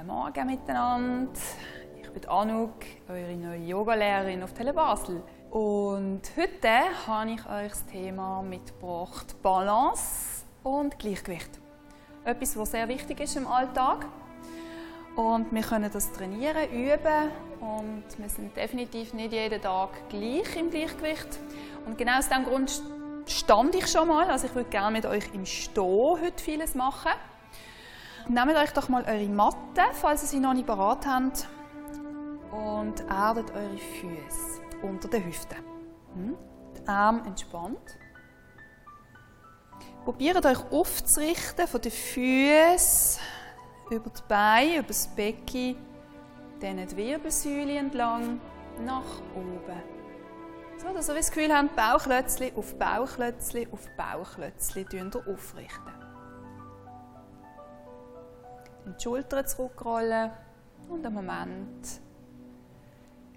Guten Morgen miteinander. Ich bin Anouk, eure neue Yogalehrerin auf Tele Basel. Und heute habe ich euch das Thema mitgebracht: Balance und Gleichgewicht. Etwas, was sehr wichtig ist im Alltag. Und wir können das trainieren, üben. Und wir sind definitiv nicht jeden Tag gleich im Gleichgewicht. Und genau aus diesem Grund stand ich schon mal. Also ich würde gerne mit euch im Stehen heute vieles machen. Nehmt euch doch mal eure Matte, falls ihr sie noch nicht parat habt, und erdet eure Füße unter den Hüften. Hm? Die Arme entspannt. Probiert euch aufzurichten von den Füßen über die Beine, über das Becken, dann die Wirbelsäule entlang nach oben. So, dass ihr das Gefühl habt, Bauchlötzli auf Bauchlötzli auf Bauchlötzli aufrichten die Schultern zurückrollen und einen Moment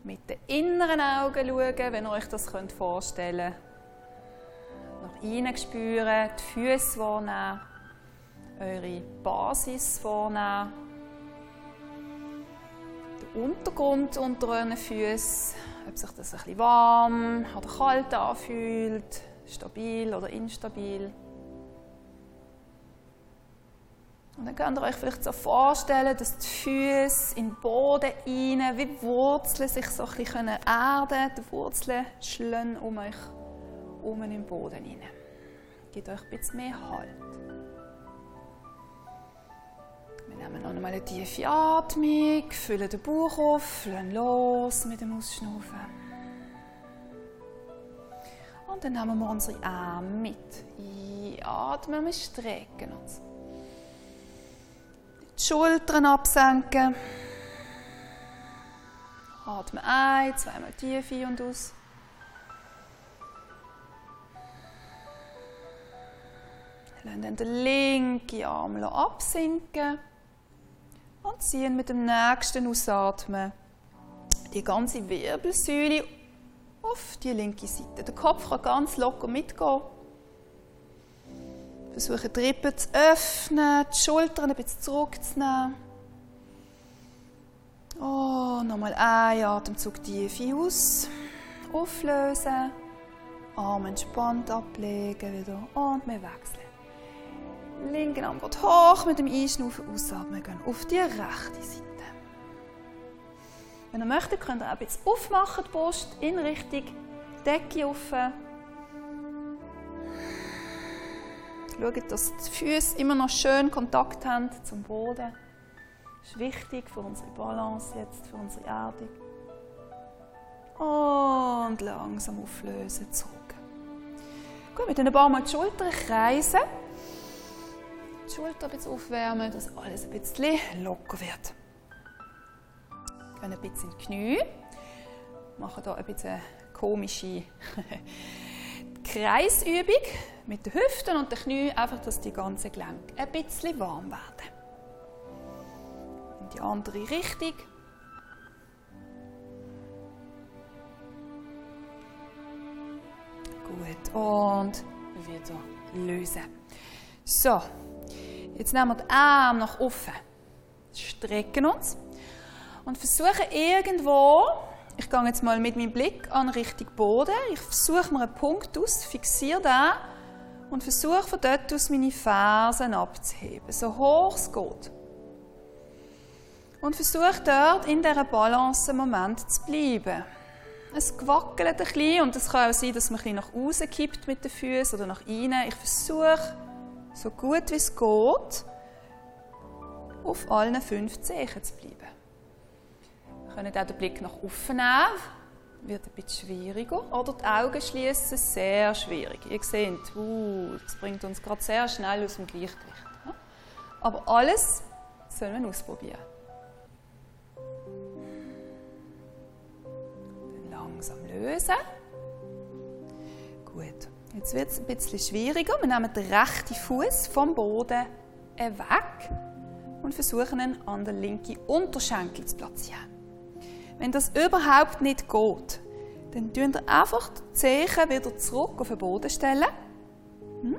mit den inneren Augen schauen, wenn ihr euch das vorstellen könnt. Nach innen spüren, die Füße wahrnehmen, eure Basis wahrnehmen, den Untergrund unter euren Füßen, ob sich das ein bisschen warm oder kalt anfühlt, stabil oder instabil. Und dann könnt ihr euch vielleicht so vorstellen, dass die Füße in den Boden rein, wie Wurzeln sich so ein bisschen erden können. Die Wurzeln schlagen um euch um im Boden rein. Gebt euch ein bisschen mehr Halt. Wir nehmen noch einmal eine tiefe Atmung, füllen den Bauch auf, lassen los mit dem Ausschnaufen. Und dann nehmen wir unsere Arme mit. Einatmen, wir strecken uns die Schultern absenken. Atme ein, zweimal tief ein und aus. Lassen dann den linken Arm absinken und ziehen mit dem nächsten Ausatmen die ganze Wirbelsäule auf die linke Seite. Der Kopf kann ganz locker mitgehen. Versuchen die Rippen zu öffnen, die Schultern ein bisschen zurückzunehmen. Oh, nochmal ein Atemzug tief aus. Auflösen. Arm entspannt ablegen wieder. Und wir wechseln. Linken Arm geht hoch mit dem Einschnaufen, ausatmen, gehen auf die rechte Seite. Wenn ihr möchtet, könnt ihr auch ein bisschen aufmachen, die Brust in Richtung Decke offen. Schaut, dass die Füße immer noch schön Kontakt haben zum Boden. Das ist wichtig für unsere Balance jetzt, für unsere Erdung. Und langsam auflösen, zurück. Gut, mit ein paar Mal die Schultern kreisen. Die Schulter ein bisschen aufwärmen, dass alles ein bisschen locker wird. Gehen ein bisschen in die Knie. Machen hier ein bisschen komische Kreisübung mit den Hüften und den Knien, einfach, dass die ganzen Gelenke ein bisschen warm werden. In die andere Richtung. Gut, und wieder lösen. So, jetzt nehmen wir die Arme nach offen, strecken uns und versuchen irgendwo ich gehe jetzt mal mit meinem Blick an Richtung Boden. Ich versuche mir einen Punkt aus, fixiere den und versuche von dort aus meine Fersen abzuheben, so hoch es geht. Und versuche dort in dieser Balance einen Moment zu bleiben. Es wackelt ein bisschen und es kann auch sein, dass man ein bisschen nach außen kippt mit den Füßen oder nach innen. Ich versuche, so gut wie es geht, auf allen fünf Zehen zu bleiben können auch den Blick nach oben nehmen. Wird ein bisschen schwieriger. Oder die Augen schließen, sehr schwierig. Ihr seht, uh, das bringt uns gerade sehr schnell aus dem Gleichgewicht. Aber alles sollen wir ausprobieren. Dann langsam lösen. Gut. Jetzt wird es ein bisschen schwieriger. Wir nehmen den rechten Fuß vom Boden weg und versuchen ihn an den linken Unterschenkel zu platzieren. Wenn das überhaupt nicht geht, dann tun wir einfach die Zehen wieder zurück auf den Boden stellen. Hm?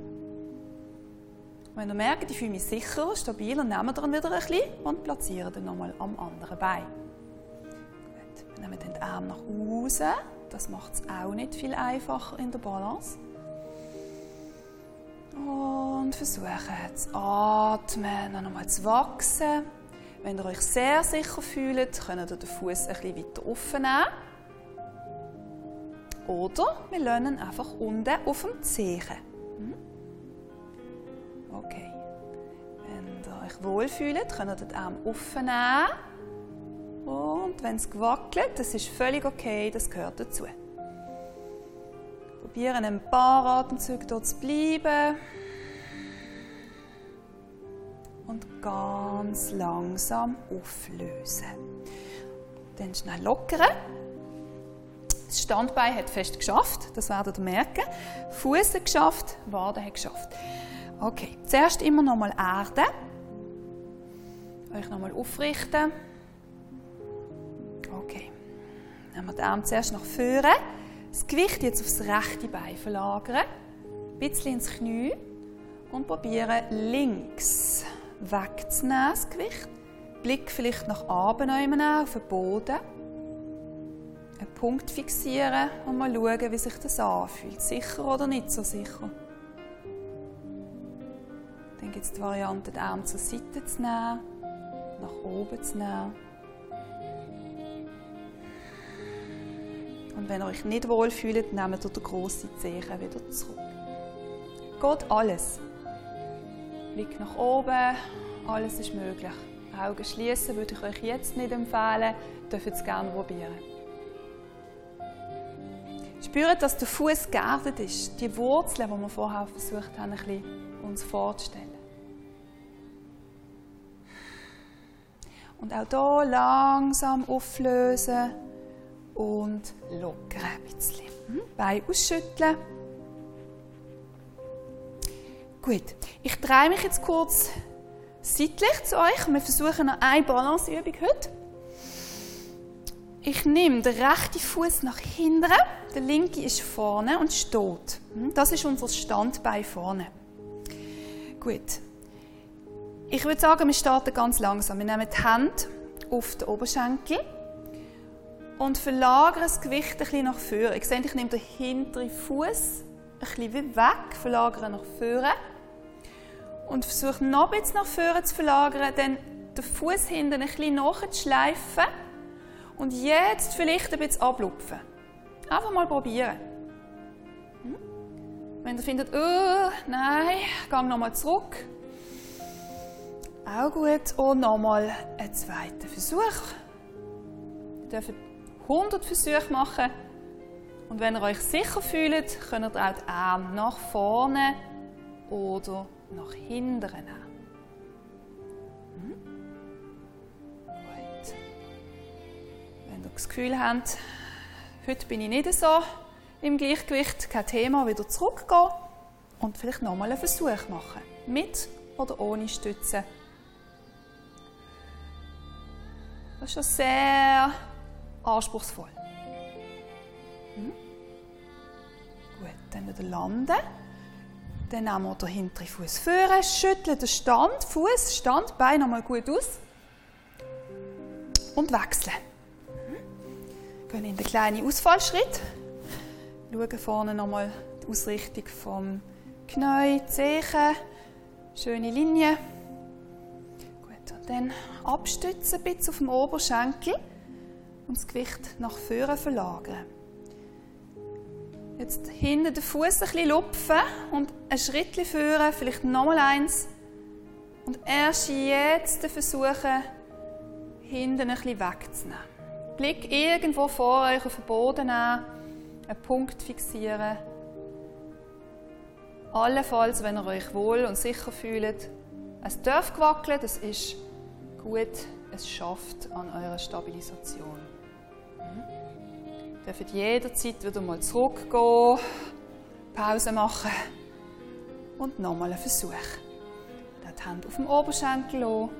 Wenn ihr merkt, ich fühle mich sicherer, stabiler, nehmen wir dann wieder ein bisschen und platzieren dann nochmal am anderen Bein. Gut. Wir nehmen den Arm nach außen. Das macht es auch nicht viel einfacher in der Balance. Und versuchen zu atmen, nochmal zu wachsen. Wenn ihr euch sehr sicher fühlt, könnt ihr den Fuß ein bisschen weiter offen nehmen. Oder wir lernen einfach unten auf dem Zehen. Hm? Okay. Wenn ihr euch wohlfühlt, könnt ihr den Arm offen nehmen. Und wenn es gewackelt, das ist völlig okay, das gehört dazu. Probieren ein paar Atemzüge dort zu bleiben. Und ganz langsam auflösen. Dann schnell lockern. Das Standbein hat fest geschafft, das werdet ihr merken. Fuß hat geschafft, Wade hat geschafft. Okay, zuerst immer nochmal Erde. Euch nochmal aufrichten. Okay. Nehmen wir den Arm zuerst nach vorne. Das Gewicht jetzt aufs rechte Bein verlagern. Ein bisschen ins Knie. Und probieren links wegzunehmen, das Gewicht. Blick vielleicht nach oben auf den Boden. Einen Punkt fixieren und mal schauen, wie sich das anfühlt. Sicher oder nicht so sicher. Dann gibt es die Variante, den Arm zur Seite zu nehmen, nach oben zu nehmen. Und wenn ihr euch nicht wohl fühlt, nehmt ihr den grossen Zehen wieder zurück. Geht alles. Blick nach oben, alles ist möglich. Augen schließen würde ich euch jetzt nicht empfehlen, dürft es gerne probieren. Spürt, dass der Fuß geerdet ist, die Wurzeln, die wir vorher versucht haben, ein bisschen uns vorzustellen. Und auch hier langsam auflösen und lockern ein bisschen. Hm? Bein ausschütteln. Gut, ich drehe mich jetzt kurz seitlich zu euch. Wir versuchen noch eine Balanceübung heute. Ich nehme den rechten Fuß nach hinten, der linke ist vorne und steht. Hm? Das ist unser Standbein vorne. Gut. Ich würde sagen, wir starten ganz langsam. Wir nehmen die Hände auf den Oberschenkel und verlagern das Gewicht ein bisschen nach vorne. Ich sehe, ich nehme den hinteren Fuß ein bisschen weg, verlagere nach vorne und versuche noch bisschen nach vorne zu verlagern, dann den Fuß hinten ein bisschen nachzuschleifen und jetzt vielleicht ein bisschen ablupfen. Einfach mal probieren. Hm? Wenn ihr findet, oh, nein, gang nochmal zurück. Auch gut. Und nochmal einen zweiten Versuch. Ihr dürft 100 Versuche machen. Und wenn ihr euch sicher fühlt, könnt ihr auch die Arme nach vorne oder hinten nehmen. Hm? Gut. Wenn ihr das Gefühl habt, heute bin ich nicht so im Gleichgewicht, kein Thema, wieder zurückgehen und vielleicht nochmal einen Versuch machen. Mit oder ohne Stütze. Das ist schon sehr anspruchsvoll. Hm? Gut, dann wieder landen. Dann nehmen wir den hinteren Fuß führen, schütteln den Stand, Fuß, Stand, Bein nochmal gut aus. Und wechseln. Hm? Gehen in den kleinen Ausfallschritt. Schauen vorne nochmal die Ausrichtung vom Knie, Zehen. Schöne Linie. Gut, und dann abstützen ein bisschen auf dem Oberschenkel und das Gewicht nach vorne verlagern. Jetzt hinten den Fuß ein bisschen lupfen und ein Schritt führen, vielleicht nochmal eins. Und erst jetzt versuchen, hinten ein bisschen wegzunehmen. Blick irgendwo vor euch auf den Boden an, einen Punkt fixieren. Allenfalls, wenn ihr euch wohl und sicher fühlt, es darf wackeln, das ist gut, es schafft an eurer Stabilisation dürfen jederzeit wieder mal zurückgehen, Pause machen und nochmal einen Versuch. Die Hand auf dem Oberschenkel lassen.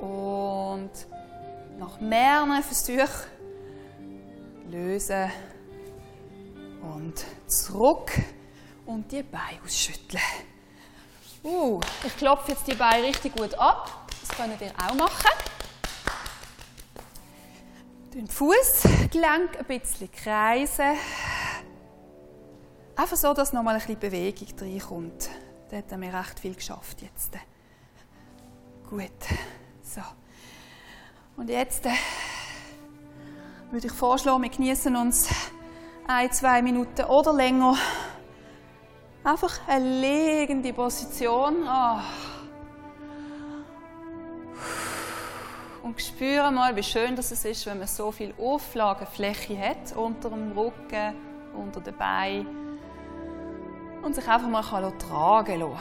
Und nach mehreren Versuchen lösen, und zurück und die Beine ausschütteln. Uh, ich klopfe jetzt die Beine richtig gut ab. Das könnt ihr auch machen. Den Fußgelenk ein bisschen kreisen. Einfach so, dass nochmal ein bisschen Bewegung reinkommt. Da haben wir recht viel geschafft jetzt. Gut. So. Und jetzt äh, würde ich vorschlagen, wir genießen uns ein, zwei Minuten oder länger. Einfach eine liegende Position. Oh. Und spüren mal, wie schön das ist, wenn man so viel Auflagefläche hat unter dem Rücken, unter den Beinen und sich einfach mal tragen lassen.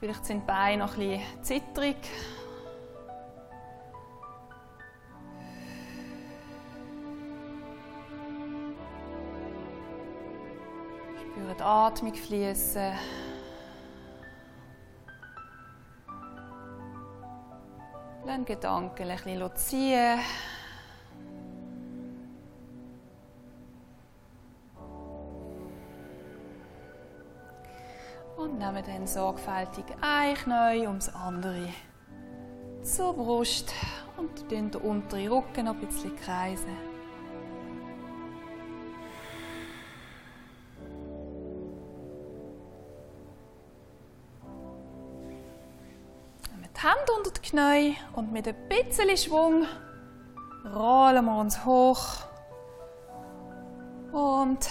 Vielleicht sind die Beine noch ein bisschen zittrig. Die Atmung fließen. Lassen Gedanken ein bisschen ziehen. Und nehmen dann sorgfältig ein Knie ums andere zur Brust und den unteren Rücken noch ein bisschen kreisen. Knie und mit ein bisschen Schwung rollen wir uns hoch und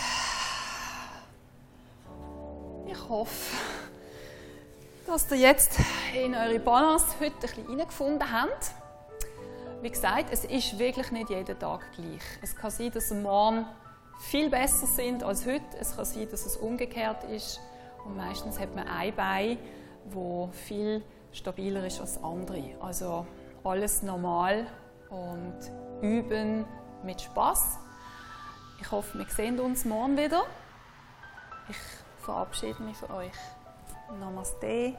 ich hoffe, dass ihr jetzt in eure Balance heute ein bisschen reingefunden habt. Wie gesagt, es ist wirklich nicht jeden Tag gleich. Es kann sein, dass morgen viel besser sind als heute. Es kann sein, dass es umgekehrt ist. Und meistens hat man ein Bein, wo viel stabiler ist als andere. Also alles normal und üben mit Spaß. Ich hoffe, wir sehen uns morgen wieder. Ich verabschiede mich von euch. Namaste.